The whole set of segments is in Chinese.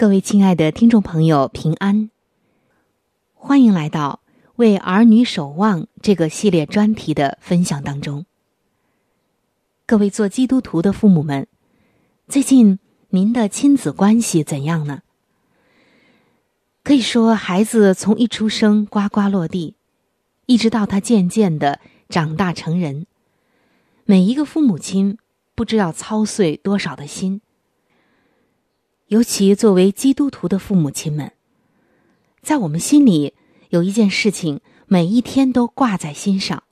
各位亲爱的听众朋友，平安！欢迎来到《为儿女守望》这个系列专题的分享当中。各位做基督徒的父母们，最近您的亲子关系怎样呢？可以说，孩子从一出生呱呱落地，一直到他渐渐的长大成人，每一个父母亲不知要操碎多少的心。尤其作为基督徒的父母亲们，在我们心里有一件事情，每一天都挂在心上，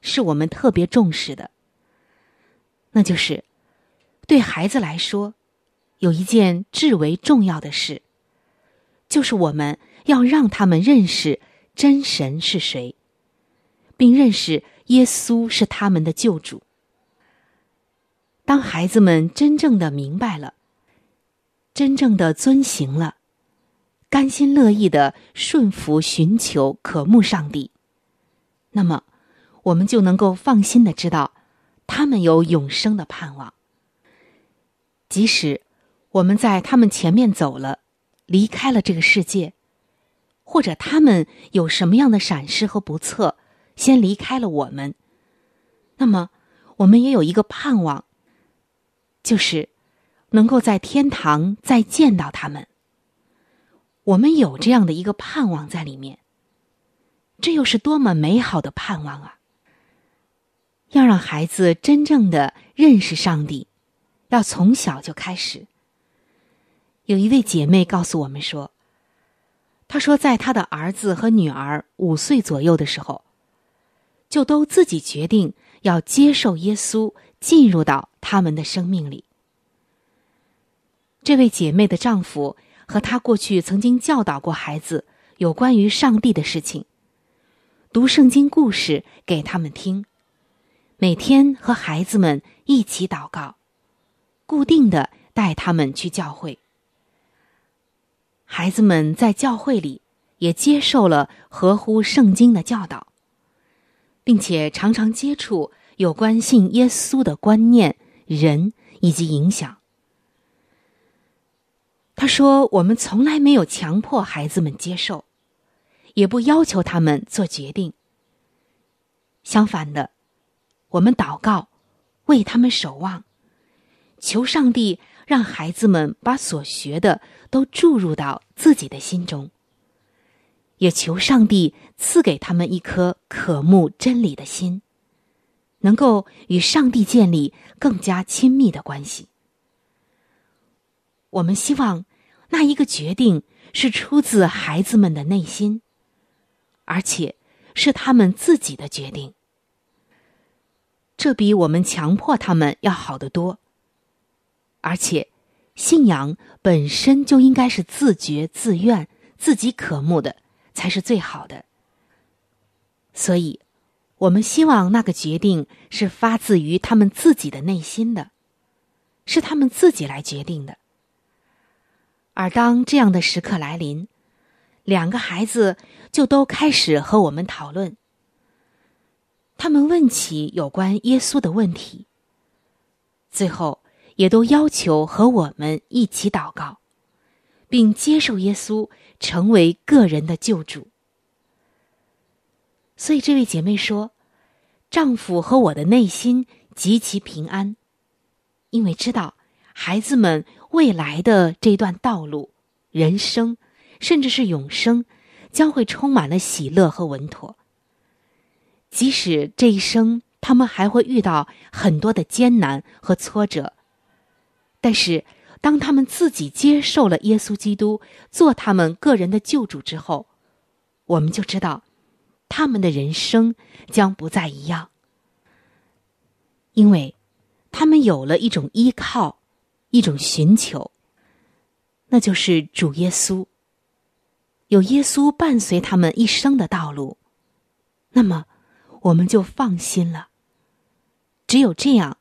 是我们特别重视的。那就是对孩子来说，有一件至为重要的事，就是我们要让他们认识真神是谁，并认识耶稣是他们的救主。当孩子们真正的明白了。真正的遵行了，甘心乐意的顺服、寻求、渴慕上帝，那么我们就能够放心的知道，他们有永生的盼望。即使我们在他们前面走了，离开了这个世界，或者他们有什么样的闪失和不测，先离开了我们，那么我们也有一个盼望，就是。能够在天堂再见到他们，我们有这样的一个盼望在里面。这又是多么美好的盼望啊！要让孩子真正的认识上帝，要从小就开始。有一位姐妹告诉我们说：“她说，在她的儿子和女儿五岁左右的时候，就都自己决定要接受耶稣进入到他们的生命里。”这位姐妹的丈夫和她过去曾经教导过孩子有关于上帝的事情，读圣经故事给他们听，每天和孩子们一起祷告。固定的带他们去教会，孩子们在教会里也接受了合乎圣经的教导，并且常常接触有关信耶稣的观念、人以及影响。他说：“我们从来没有强迫孩子们接受，也不要求他们做决定。相反的，我们祷告，为他们守望。”求上帝让孩子们把所学的都注入到自己的心中，也求上帝赐给他们一颗渴慕真理的心，能够与上帝建立更加亲密的关系。我们希望那一个决定是出自孩子们的内心，而且是他们自己的决定，这比我们强迫他们要好得多。而且，信仰本身就应该是自觉、自愿、自己渴慕的，才是最好的。所以，我们希望那个决定是发自于他们自己的内心的，是他们自己来决定的。而当这样的时刻来临，两个孩子就都开始和我们讨论，他们问起有关耶稣的问题，最后。也都要求和我们一起祷告，并接受耶稣成为个人的救主。所以，这位姐妹说：“丈夫和我的内心极其平安，因为知道孩子们未来的这段道路、人生，甚至是永生，将会充满了喜乐和稳妥。即使这一生他们还会遇到很多的艰难和挫折。”但是，当他们自己接受了耶稣基督做他们个人的救主之后，我们就知道，他们的人生将不再一样，因为，他们有了一种依靠，一种寻求，那就是主耶稣。有耶稣伴随他们一生的道路，那么，我们就放心了。只有这样，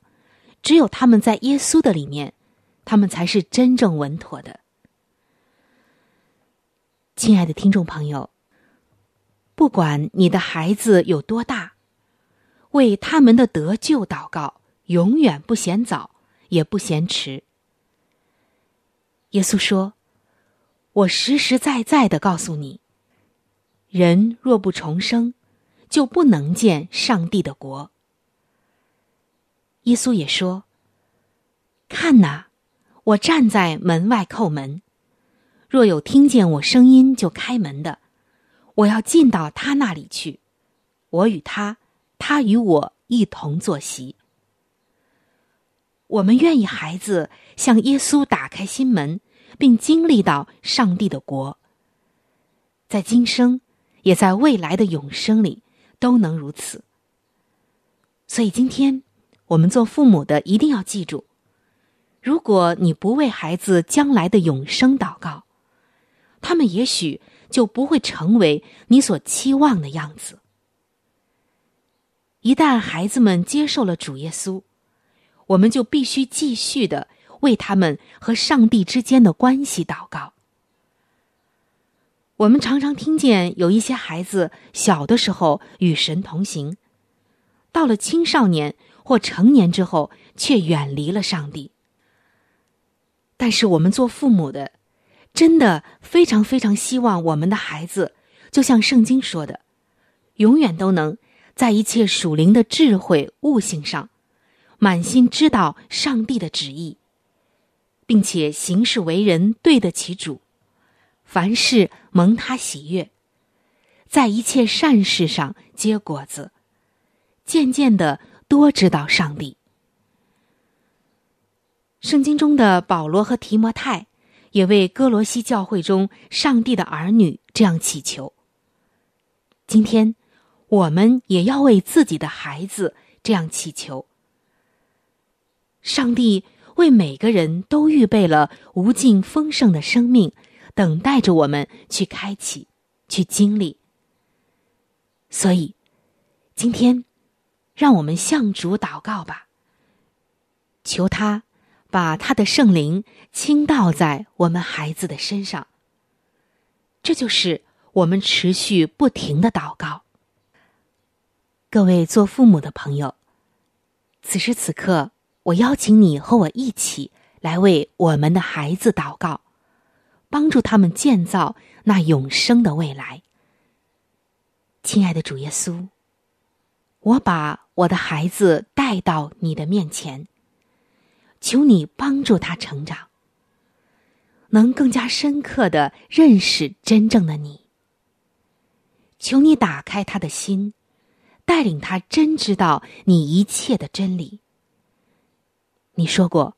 只有他们在耶稣的里面。他们才是真正稳妥的，亲爱的听众朋友。不管你的孩子有多大，为他们的得救祷告，永远不嫌早，也不嫌迟。耶稣说：“我实实在在的告诉你，人若不重生，就不能见上帝的国。”耶稣也说：“看哪。”我站在门外叩门，若有听见我声音就开门的，我要进到他那里去，我与他，他与我一同坐席。我们愿意孩子向耶稣打开心门，并经历到上帝的国，在今生，也在未来的永生里都能如此。所以今天，我们做父母的一定要记住。如果你不为孩子将来的永生祷告，他们也许就不会成为你所期望的样子。一旦孩子们接受了主耶稣，我们就必须继续的为他们和上帝之间的关系祷告。我们常常听见有一些孩子小的时候与神同行，到了青少年或成年之后，却远离了上帝。但是我们做父母的，真的非常非常希望我们的孩子，就像圣经说的，永远都能在一切属灵的智慧悟性上，满心知道上帝的旨意，并且行事为人对得起主，凡事蒙他喜悦，在一切善事上结果子，渐渐的多知道上帝。圣经中的保罗和提摩太，也为哥罗西教会中上帝的儿女这样祈求。今天，我们也要为自己的孩子这样祈求。上帝为每个人都预备了无尽丰盛的生命，等待着我们去开启、去经历。所以，今天，让我们向主祷告吧，求他把他的圣灵倾倒在我们孩子的身上。这就是我们持续不停的祷告。各位做父母的朋友，此时此刻。我邀请你和我一起来为我们的孩子祷告，帮助他们建造那永生的未来。亲爱的主耶稣，我把我的孩子带到你的面前，求你帮助他成长，能更加深刻的认识真正的你。求你打开他的心，带领他真知道你一切的真理。你说过，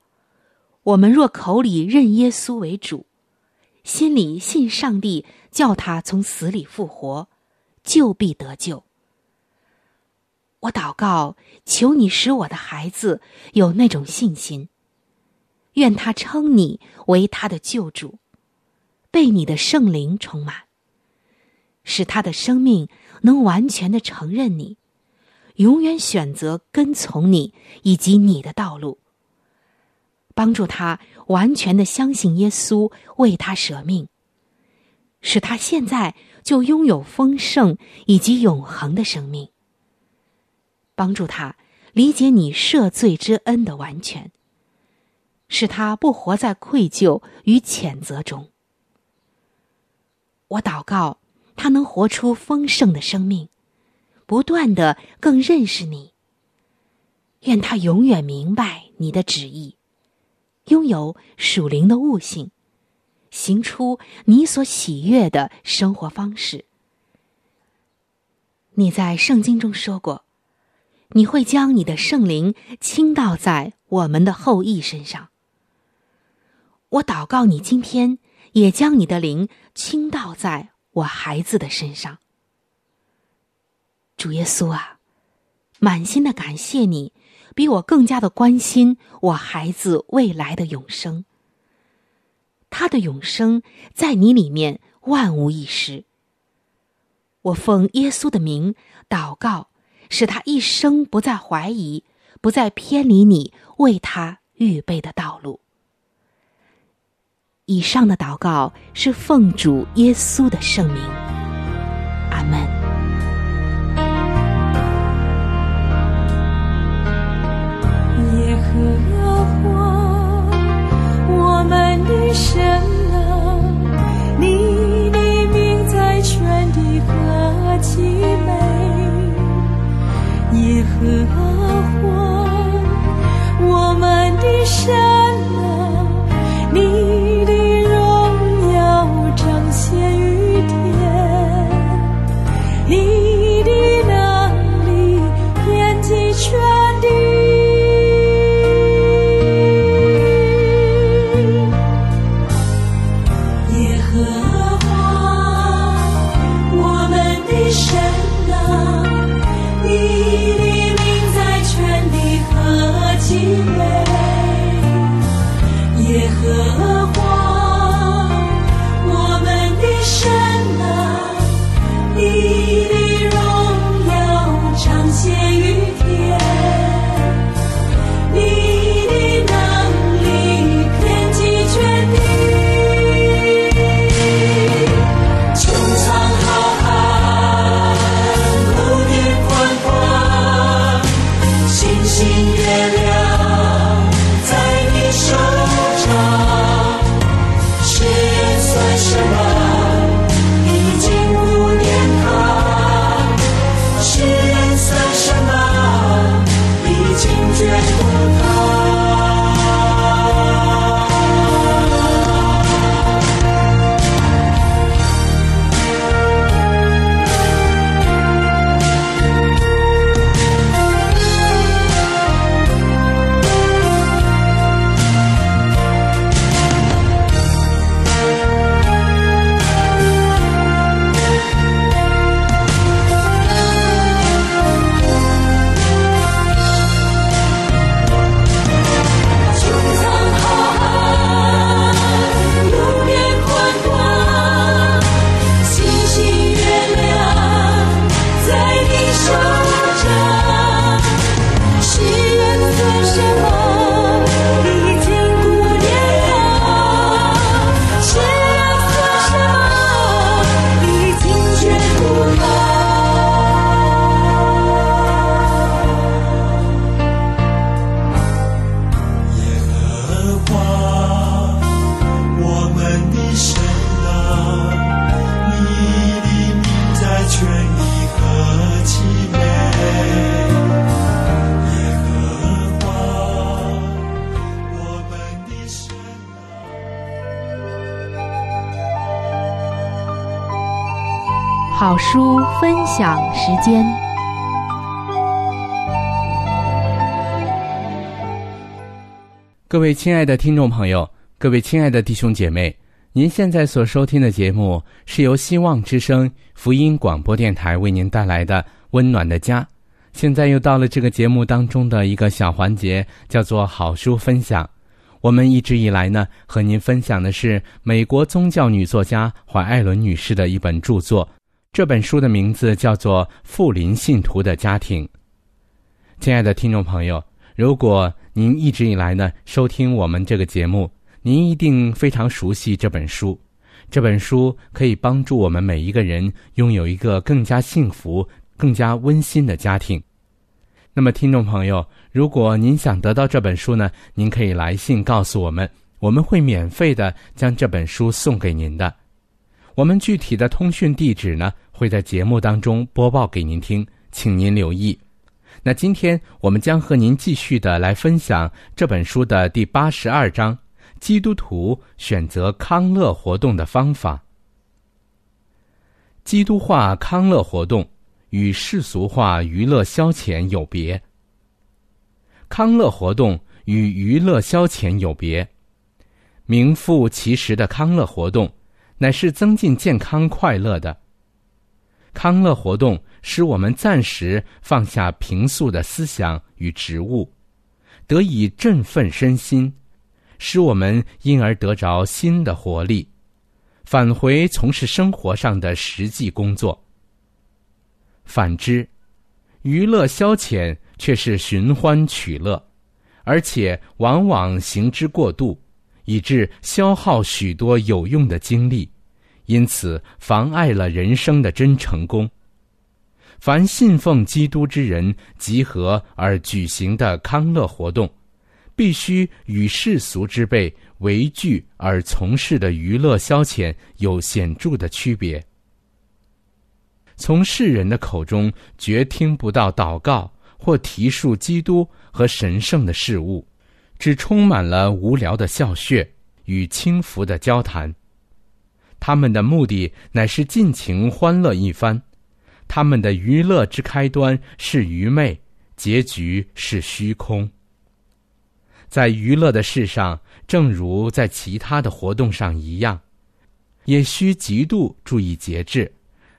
我们若口里认耶稣为主，心里信上帝叫他从死里复活，就必得救。我祷告，求你使我的孩子有那种信心，愿他称你为他的救主，被你的圣灵充满，使他的生命能完全的承认你，永远选择跟从你以及你的道路。帮助他完全的相信耶稣为他舍命，使他现在就拥有丰盛以及永恒的生命。帮助他理解你赦罪之恩的完全，使他不活在愧疚与谴责中。我祷告他能活出丰盛的生命，不断的更认识你。愿他永远明白你的旨意。拥有属灵的悟性，行出你所喜悦的生活方式。你在圣经中说过，你会将你的圣灵倾倒在我们的后裔身上。我祷告你今天也将你的灵倾倒在我孩子的身上。主耶稣啊，满心的感谢你。比我更加的关心我孩子未来的永生。他的永生在你里面万无一失。我奉耶稣的名祷告，使他一生不再怀疑，不再偏离你为他预备的道路。以上的祷告是奉主耶稣的圣名。的神啊，你的名在全地何其美！耶和华，我们的神间。各位亲爱的听众朋友，各位亲爱的弟兄姐妹，您现在所收听的节目是由希望之声福音广播电台为您带来的《温暖的家》。现在又到了这个节目当中的一个小环节，叫做好书分享。我们一直以来呢，和您分享的是美国宗教女作家怀艾伦女士的一本著作。这本书的名字叫做《富林信徒的家庭》。亲爱的听众朋友，如果您一直以来呢收听我们这个节目，您一定非常熟悉这本书。这本书可以帮助我们每一个人拥有一个更加幸福、更加温馨的家庭。那么，听众朋友，如果您想得到这本书呢，您可以来信告诉我们，我们会免费的将这本书送给您的。我们具体的通讯地址呢？会在节目当中播报给您听，请您留意。那今天我们将和您继续的来分享这本书的第八十二章：基督徒选择康乐活动的方法。基督化康乐活动与世俗化娱乐消遣有别。康乐活动与娱乐消遣有别，名副其实的康乐活动，乃是增进健康快乐的。康乐活动使我们暂时放下平素的思想与职务，得以振奋身心，使我们因而得着新的活力，返回从事生活上的实际工作。反之，娱乐消遣却是寻欢取乐，而且往往行之过度，以致消耗许多有用的精力。因此，妨碍了人生的真成功。凡信奉基督之人集合而举行的康乐活动，必须与世俗之辈为聚而从事的娱乐消遣有显著的区别。从世人的口中绝听不到祷告或提述基督和神圣的事物，只充满了无聊的笑谑与轻浮的交谈。他们的目的乃是尽情欢乐一番，他们的娱乐之开端是愚昧，结局是虚空。在娱乐的事上，正如在其他的活动上一样，也需极度注意节制，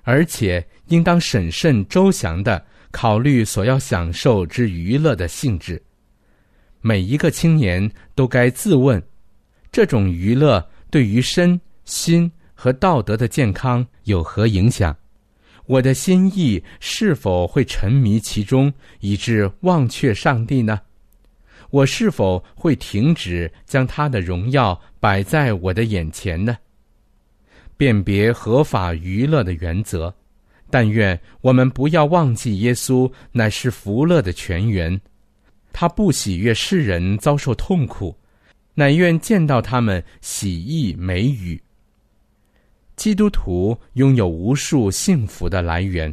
而且应当审慎周详的考虑所要享受之娱乐的性质。每一个青年都该自问：这种娱乐对于身心。和道德的健康有何影响？我的心意是否会沉迷其中，以致忘却上帝呢？我是否会停止将他的荣耀摆在我的眼前呢？辨别合法娱乐的原则，但愿我们不要忘记耶稣乃是福乐的泉源，他不喜悦世人遭受痛苦，乃愿见到他们喜意美语。基督徒拥有无数幸福的来源，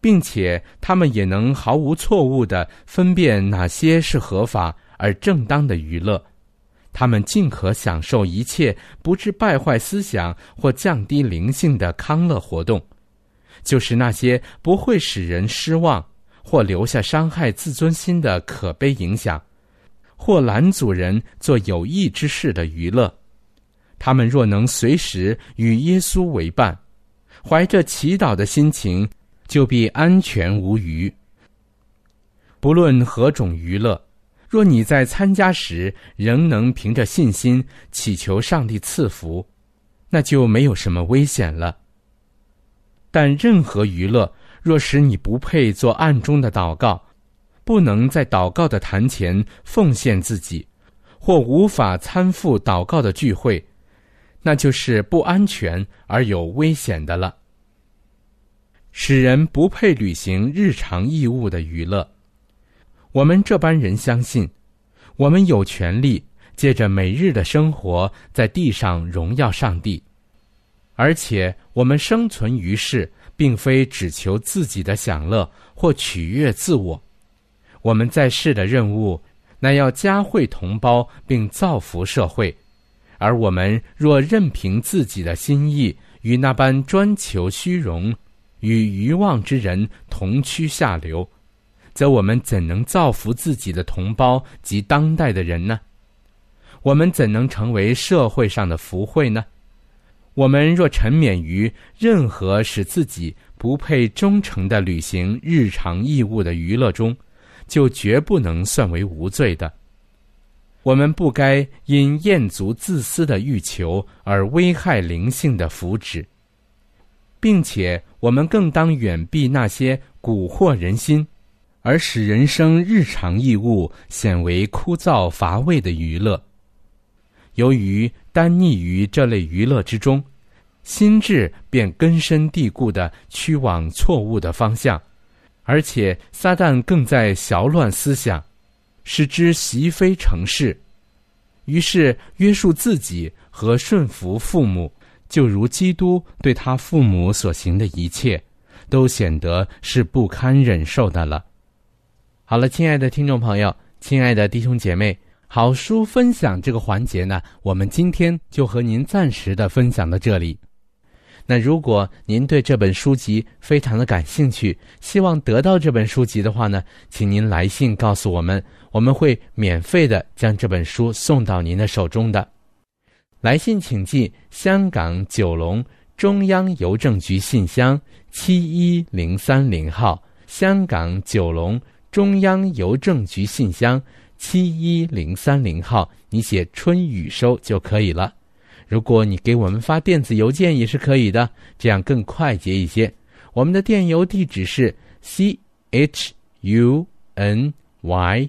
并且他们也能毫无错误的分辨哪些是合法而正当的娱乐。他们尽可享受一切不致败坏思想或降低灵性的康乐活动，就是那些不会使人失望或留下伤害自尊心的可悲影响，或拦阻人做有益之事的娱乐。他们若能随时与耶稣为伴，怀着祈祷的心情，就必安全无虞。不论何种娱乐，若你在参加时仍能凭着信心祈求上帝赐福，那就没有什么危险了。但任何娱乐若使你不配做暗中的祷告，不能在祷告的坛前奉献自己，或无法参赴祷告的聚会，那就是不安全而有危险的了，使人不配履行日常义务的娱乐。我们这般人相信，我们有权利借着每日的生活在地上荣耀上帝，而且我们生存于世，并非只求自己的享乐或取悦自我。我们在世的任务，乃要加惠同胞并造福社会。而我们若任凭自己的心意与那般专求虚荣、与愚妄之人同趋下流，则我们怎能造福自己的同胞及当代的人呢？我们怎能成为社会上的福慧呢？我们若沉湎于任何使自己不配忠诚的履行日常义务的娱乐中，就绝不能算为无罪的。我们不该因厌足自私的欲求而危害灵性的福祉，并且我们更当远避那些蛊惑人心，而使人生日常义务显为枯燥乏味的娱乐。由于单溺于这类娱乐之中，心智便根深蒂固地趋往错误的方向，而且撒旦更在淆乱思想，使之习非成事。于是约束自己和顺服父母，就如基督对他父母所行的一切，都显得是不堪忍受的了。好了，亲爱的听众朋友，亲爱的弟兄姐妹。好书分享这个环节呢，我们今天就和您暂时的分享到这里。那如果您对这本书籍非常的感兴趣，希望得到这本书籍的话呢，请您来信告诉我们，我们会免费的将这本书送到您的手中的。来信请寄香港九龙中央邮政局信箱七一零三零号，香港九龙中央邮政局信箱。七一零三零号，你写春雨收就可以了。如果你给我们发电子邮件也是可以的，这样更快捷一些。我们的电邮地址是 c h u n y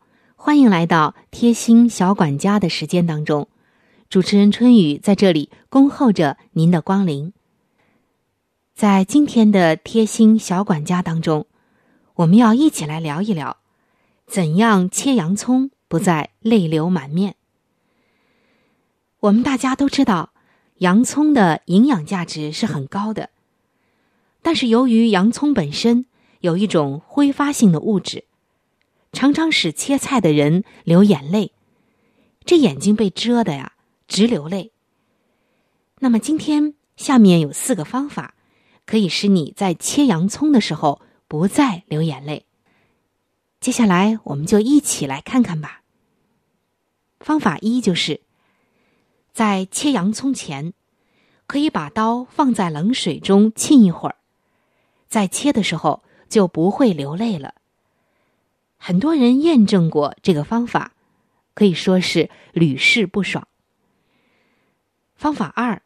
欢迎来到贴心小管家的时间当中。主持人春雨在这里恭候着您的光临。在今天的贴心小管家当中，我们要一起来聊一聊，怎样切洋葱不再泪流满面。我们大家都知道，洋葱的营养价值是很高的，但是由于洋葱本身有一种挥发性的物质，常常使切菜的人流眼泪，这眼睛被遮的呀，直流泪。那么今天下面有四个方法，可以使你在切洋葱的时候不再流眼泪。接下来我们就一起来看看吧。方法一就是。在切洋葱前，可以把刀放在冷水中浸一会儿，在切的时候就不会流泪了。很多人验证过这个方法，可以说是屡试不爽。方法二：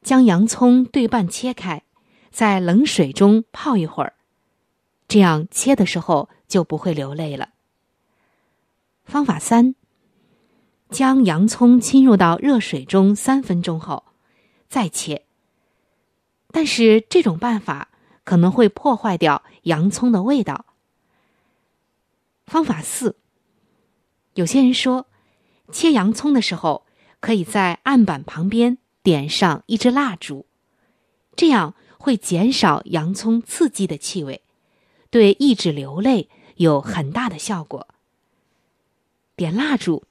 将洋葱对半切开，在冷水中泡一会儿，这样切的时候就不会流泪了。方法三。将洋葱浸入到热水中三分钟后，再切。但是这种办法可能会破坏掉洋葱的味道。方法四。有些人说，切洋葱的时候可以在案板旁边点上一支蜡烛，这样会减少洋葱刺激的气味，对抑制流泪有很大的效果。点蜡烛。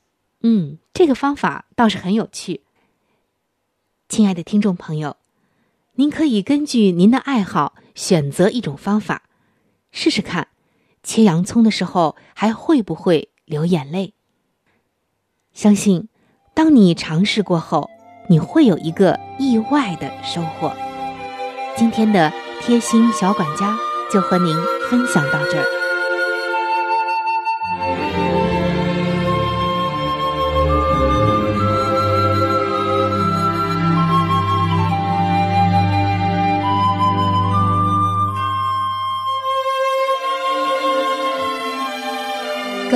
嗯，这个方法倒是很有趣。亲爱的听众朋友，您可以根据您的爱好选择一种方法，试试看，切洋葱的时候还会不会流眼泪？相信，当你尝试过后，你会有一个意外的收获。今天的贴心小管家就和您分享到这儿。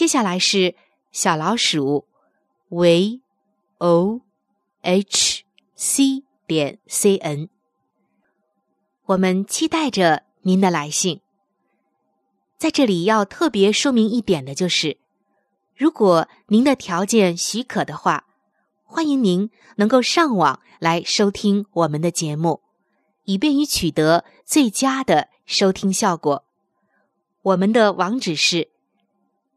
接下来是小老鼠 v o h c 点 c n。我们期待着您的来信。在这里要特别说明一点的就是，如果您的条件许可的话，欢迎您能够上网来收听我们的节目，以便于取得最佳的收听效果。我们的网址是